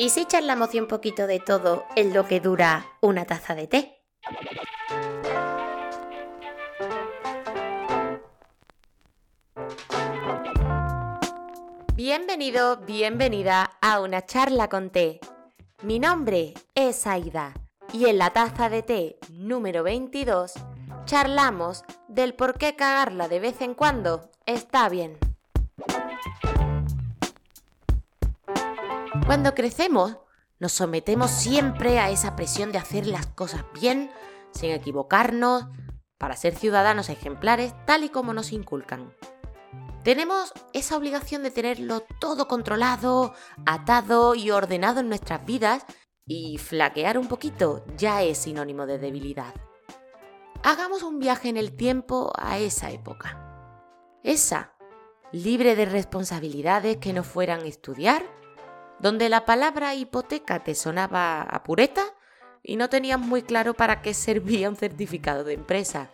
¿Y si charlamos un poquito de todo en lo que dura una taza de té? Bienvenido, bienvenida a una charla con té. Mi nombre es Aida y en la taza de té número 22 charlamos del por qué cagarla de vez en cuando está bien. Cuando crecemos, nos sometemos siempre a esa presión de hacer las cosas bien, sin equivocarnos, para ser ciudadanos ejemplares tal y como nos inculcan. Tenemos esa obligación de tenerlo todo controlado, atado y ordenado en nuestras vidas y flaquear un poquito ya es sinónimo de debilidad. Hagamos un viaje en el tiempo a esa época. Esa, libre de responsabilidades que no fueran estudiar, donde la palabra hipoteca te sonaba a y no tenías muy claro para qué servía un certificado de empresa,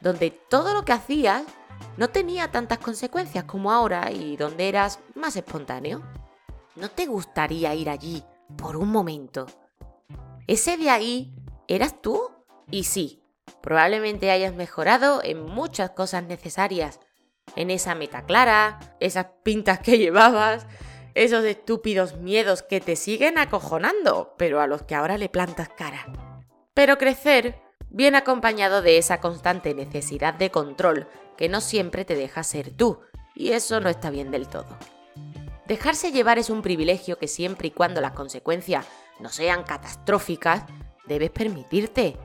donde todo lo que hacías no tenía tantas consecuencias como ahora y donde eras más espontáneo. ¿No te gustaría ir allí por un momento? Ese de ahí eras tú y sí, Probablemente hayas mejorado en muchas cosas necesarias. En esa meta clara, esas pintas que llevabas, esos estúpidos miedos que te siguen acojonando, pero a los que ahora le plantas cara. Pero crecer viene acompañado de esa constante necesidad de control que no siempre te deja ser tú, y eso no está bien del todo. Dejarse llevar es un privilegio que siempre y cuando las consecuencias no sean catastróficas, debes permitirte.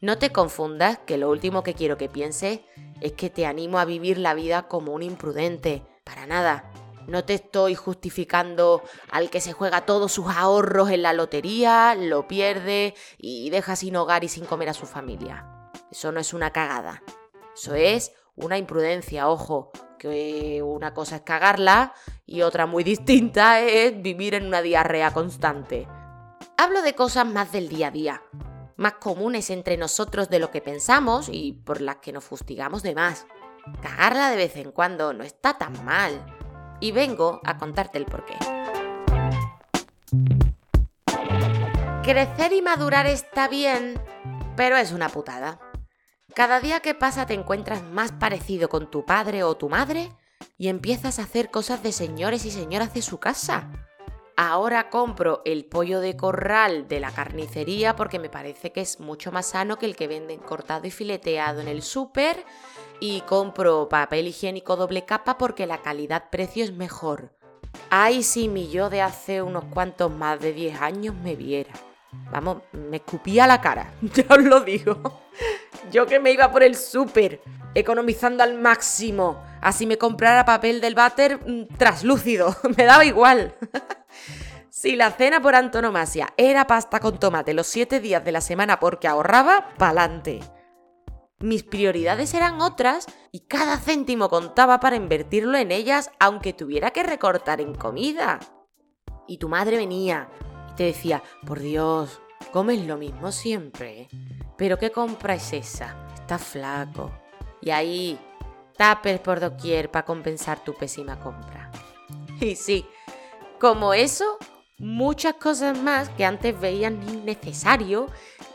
No te confundas que lo último que quiero que pienses es que te animo a vivir la vida como un imprudente. Para nada. No te estoy justificando al que se juega todos sus ahorros en la lotería, lo pierde y deja sin hogar y sin comer a su familia. Eso no es una cagada. Eso es una imprudencia, ojo, que una cosa es cagarla y otra muy distinta es vivir en una diarrea constante. Hablo de cosas más del día a día, más comunes entre nosotros de lo que pensamos y por las que nos fustigamos de más. Cagarla de vez en cuando no está tan mal. Y vengo a contarte el porqué. Crecer y madurar está bien, pero es una putada. Cada día que pasa te encuentras más parecido con tu padre o tu madre y empiezas a hacer cosas de señores y señoras de su casa Ahora compro el pollo de corral de la carnicería porque me parece que es mucho más sano que el que venden cortado y fileteado en el súper. Y compro papel higiénico doble capa porque la calidad-precio es mejor. Ay, si mi yo de hace unos cuantos más de 10 años me viera. Vamos, me escupía la cara, ya os lo digo. Yo que me iba por el súper, economizando al máximo. Así me comprara papel del váter mm, traslúcido, me daba igual. Si la cena por antonomasia era pasta con tomate los siete días de la semana porque ahorraba, pa'lante. Mis prioridades eran otras y cada céntimo contaba para invertirlo en ellas aunque tuviera que recortar en comida. Y tu madre venía y te decía, por Dios, comes lo mismo siempre. ¿Pero qué compra es esa? Está flaco. Y ahí, tapes por doquier para compensar tu pésima compra. Y sí, como eso, muchas cosas más que antes veías innecesario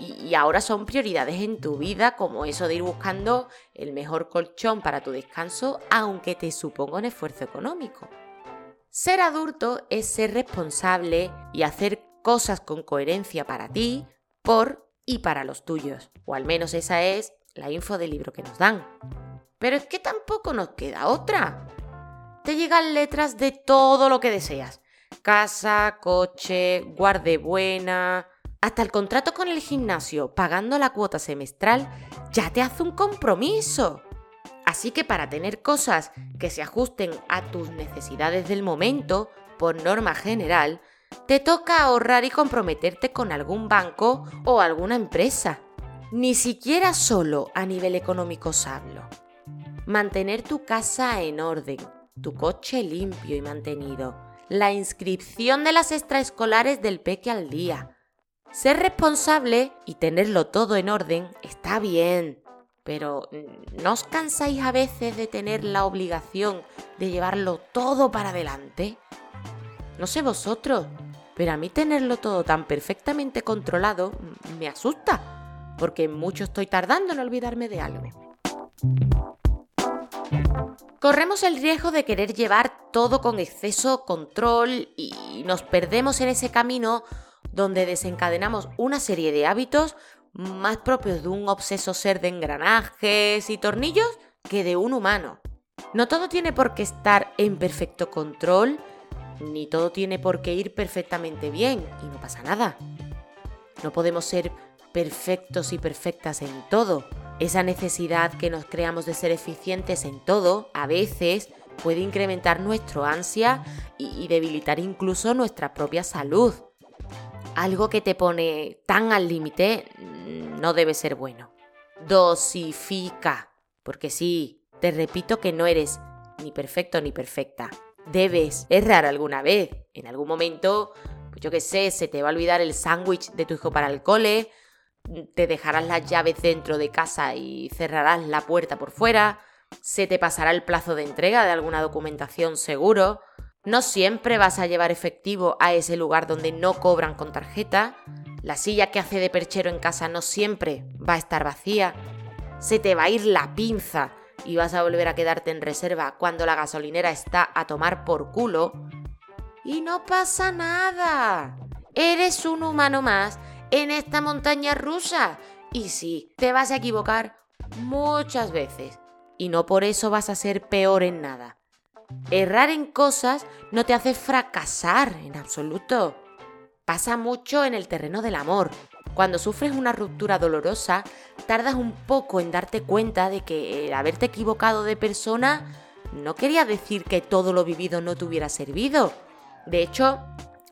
y, ahora son prioridades en tu vida, como eso de ir buscando el mejor colchón para tu descanso, aunque te suponga un esfuerzo económico. Ser adulto es ser responsable y hacer cosas con coherencia para ti, por y para los tuyos. O al menos esa es la info del libro que nos dan. Pero es que tampoco nos queda otra. Te llegan letras de todo lo que deseas casa, coche, buena. Hasta el contrato con el gimnasio, pagando la cuota semestral, ya te hace un compromiso. Así que para tener cosas que se ajusten a tus necesidades del momento, por norma general, te toca ahorrar y comprometerte con algún banco o alguna empresa. Ni siquiera solo a nivel económico hablo. Mantener tu casa en orden, tu coche limpio y mantenido, la inscripción de las extraescolares del peque al día. Ser responsable y tenerlo todo en orden está bien, pero ¿no os cansáis a veces de tener la obligación de llevarlo todo para adelante? No sé vosotros, Pero a mí tenerlo todo tan perfectamente controlado me asusta, porque mucho estoy tardando en olvidarme de algo. Corremos el riesgo de querer llevar todo con exceso control y nos perdemos en ese camino donde desencadenamos una serie de hábitos más propios de un obseso ser de engranajes y tornillos que de un humano. No todo tiene por qué estar en perfecto control, ni todo tiene por qué ir perfectamente bien, y no pasa nada. No podemos ser perfectos y perfectas en todo. Esa necesidad que nos creamos de ser eficientes en todo, a veces, puede incrementar nuestra ansia y, debilitar incluso nuestra propia salud. Algo que te pone tan al límite mm, no debe ser bueno. Dosifica. Porque sí, te repito que no eres ni perfecto ni perfecta. Debes errar alguna vez. En algún momento, pues yo qué sé, se te va a olvidar el sándwich de tu hijo para el cole, te dejarás las llaves dentro de casa y cerrarás la puerta por fuera, se te pasará el plazo de entrega de alguna documentación seguro, no siempre vas a llevar efectivo a ese lugar donde no cobran con tarjeta. La silla que hace de perchero en casa no siempre va a estar vacía. Se te va a ir la pinza y vas a volver a quedarte en reserva cuando la gasolinera está a tomar por culo. Y no pasa nada. Eres un humano más en esta montaña rusa. Y sí, te vas a equivocar muchas veces. Y no por eso vas a ser peor en nada. Errar en cosas no te hace fracasar en absoluto. Pasa mucho en el terreno del amor. Cuando sufres una ruptura dolorosa, tardas un poco en darte cuenta de que el haberte equivocado de persona no quería decir que todo lo vivido no te hubiera servido. De hecho,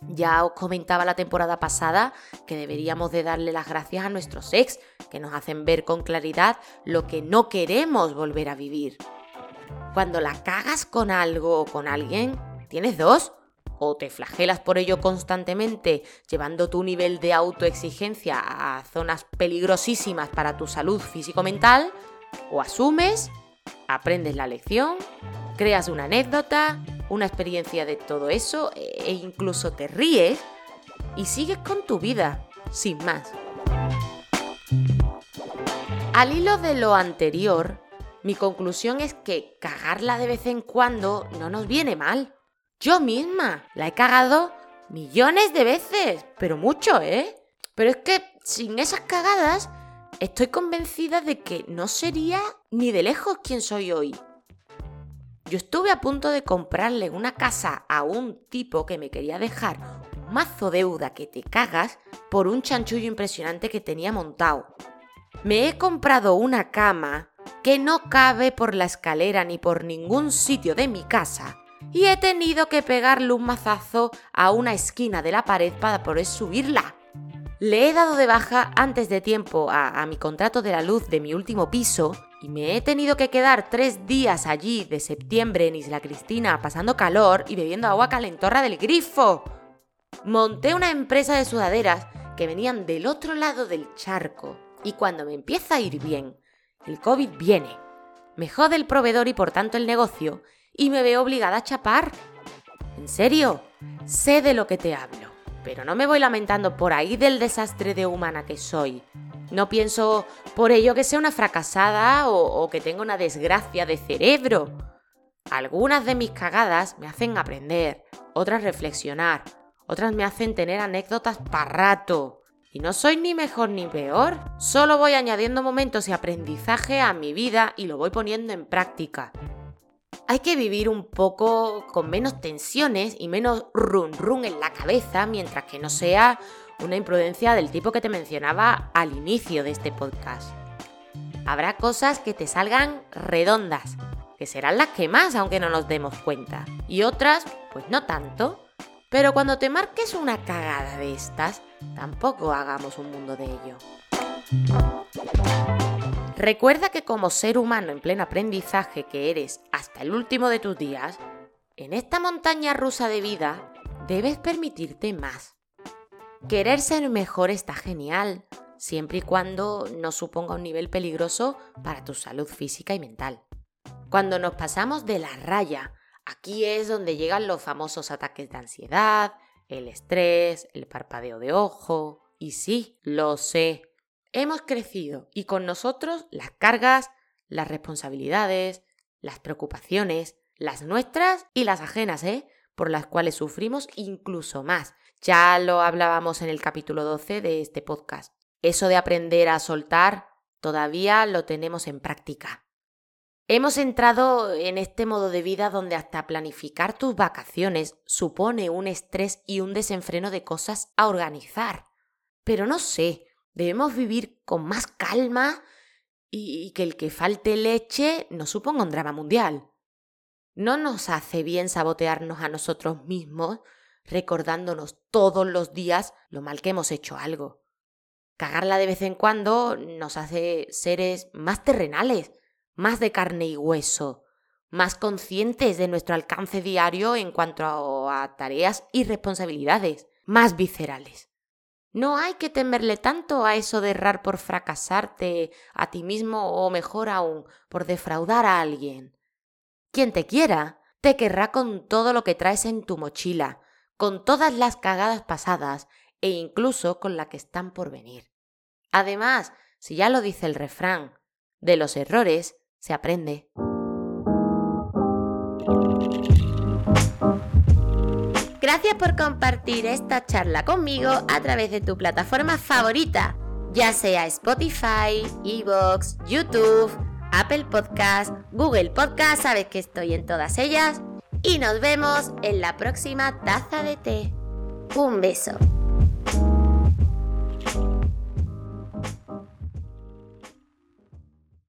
ya os comentaba la temporada pasada que deberíamos de darle las gracias a nuestros ex, que nos hacen ver con claridad lo que no queremos volver a vivir. Cuando la cagas con algo o con alguien, tienes dos. O te flagelas por ello constantemente, llevando tu nivel de autoexigencia a zonas peligrosísimas para tu salud físico-mental, o asumes, aprendes la lección, creas una anécdota, una experiencia de todo eso e incluso te ríes y sigues con tu vida, sin más. Al hilo de lo anterior, mi conclusión es que cagarla de vez en cuando no nos viene mal. Yo misma la he cagado millones de veces, pero mucho, ¿eh? Pero es que sin esas cagadas estoy convencida de que no sería ni de lejos quien soy hoy. Yo estuve a punto de comprarle una casa a un tipo que me quería dejar un mazo deuda que te cagas por un chanchullo impresionante que tenía montado. Me he comprado una cama que no cabe por la escalera ni por ningún sitio de mi casa y he tenido que pegarle un mazazo a una esquina de la pared para poder subirla. Le he dado de baja antes de tiempo a, mi contrato de la luz de mi último piso y me he tenido que quedar tres días allí de septiembre en Isla Cristina pasando calor y bebiendo agua calentorra del grifo. Monté una empresa de sudaderas que venían del otro lado del charco y cuando me empieza a ir bien, el COVID viene, me jode el proveedor y por tanto el negocio, y me veo obligada a chapar. En serio, sé de lo que te hablo, pero no me voy lamentando por ahí del desastre de humana que soy. No pienso por ello que sea una fracasada o, o que tenga una desgracia de cerebro. Algunas de mis cagadas me hacen aprender, otras reflexionar, otras me hacen tener anécdotas para rato. Y no soy ni mejor ni peor, solo voy añadiendo momentos y aprendizaje a mi vida y lo voy poniendo en práctica. Hay que vivir un poco con menos tensiones y menos run run en la cabeza mientras que no sea una imprudencia del tipo que te mencionaba al inicio de este podcast. Habrá cosas que te salgan redondas, que serán las que más aunque no nos demos cuenta, y otras pues no tanto. Pero cuando te marques una cagada de estas, tampoco hagamos un mundo de ello. Recuerda que como ser humano en pleno aprendizaje que eres hasta el último de tus días, en esta montaña rusa de vida debes permitirte más. Querer ser mejor está genial, siempre y cuando no suponga un nivel peligroso para tu salud física y mental. Cuando nos pasamos de la raya Aquí es donde llegan los famosos ataques de ansiedad, el estrés, el parpadeo de ojo. Y sí, lo sé. Hemos crecido y con nosotros las cargas, las responsabilidades, las preocupaciones, las nuestras y las ajenas, ¿eh? Por las cuales sufrimos incluso más. Ya lo hablábamos en el capítulo 12 de este podcast. Eso de aprender a soltar todavía lo tenemos en práctica. Hemos entrado en este modo de vida donde hasta planificar tus vacaciones supone un estrés y un desenfreno de cosas a organizar. Pero no sé, debemos vivir con más calma y, que el que falte leche no suponga un drama mundial. No nos hace bien sabotearnos a nosotros mismos recordándonos todos los días lo mal que hemos hecho algo. Cagarla de vez en cuando nos hace seres más terrenales, más de carne y hueso, más conscientes de nuestro alcance diario en cuanto a, tareas y responsabilidades, más viscerales. No hay que temerle tanto a eso de errar por fracasarte a ti mismo o mejor aún, por defraudar a alguien. Quien te quiera, te querrá con todo lo que traes en tu mochila, con todas las cagadas pasadas e incluso con la que están por venir. Además, si ya lo dice el refrán, de los errores se aprende. Gracias por compartir esta charla conmigo a través de tu plataforma favorita, ya sea Spotify, Evox, YouTube, Apple Podcast, Google Podcast, sabes que estoy en todas ellas. Y nos vemos en la próxima taza de té. Un beso.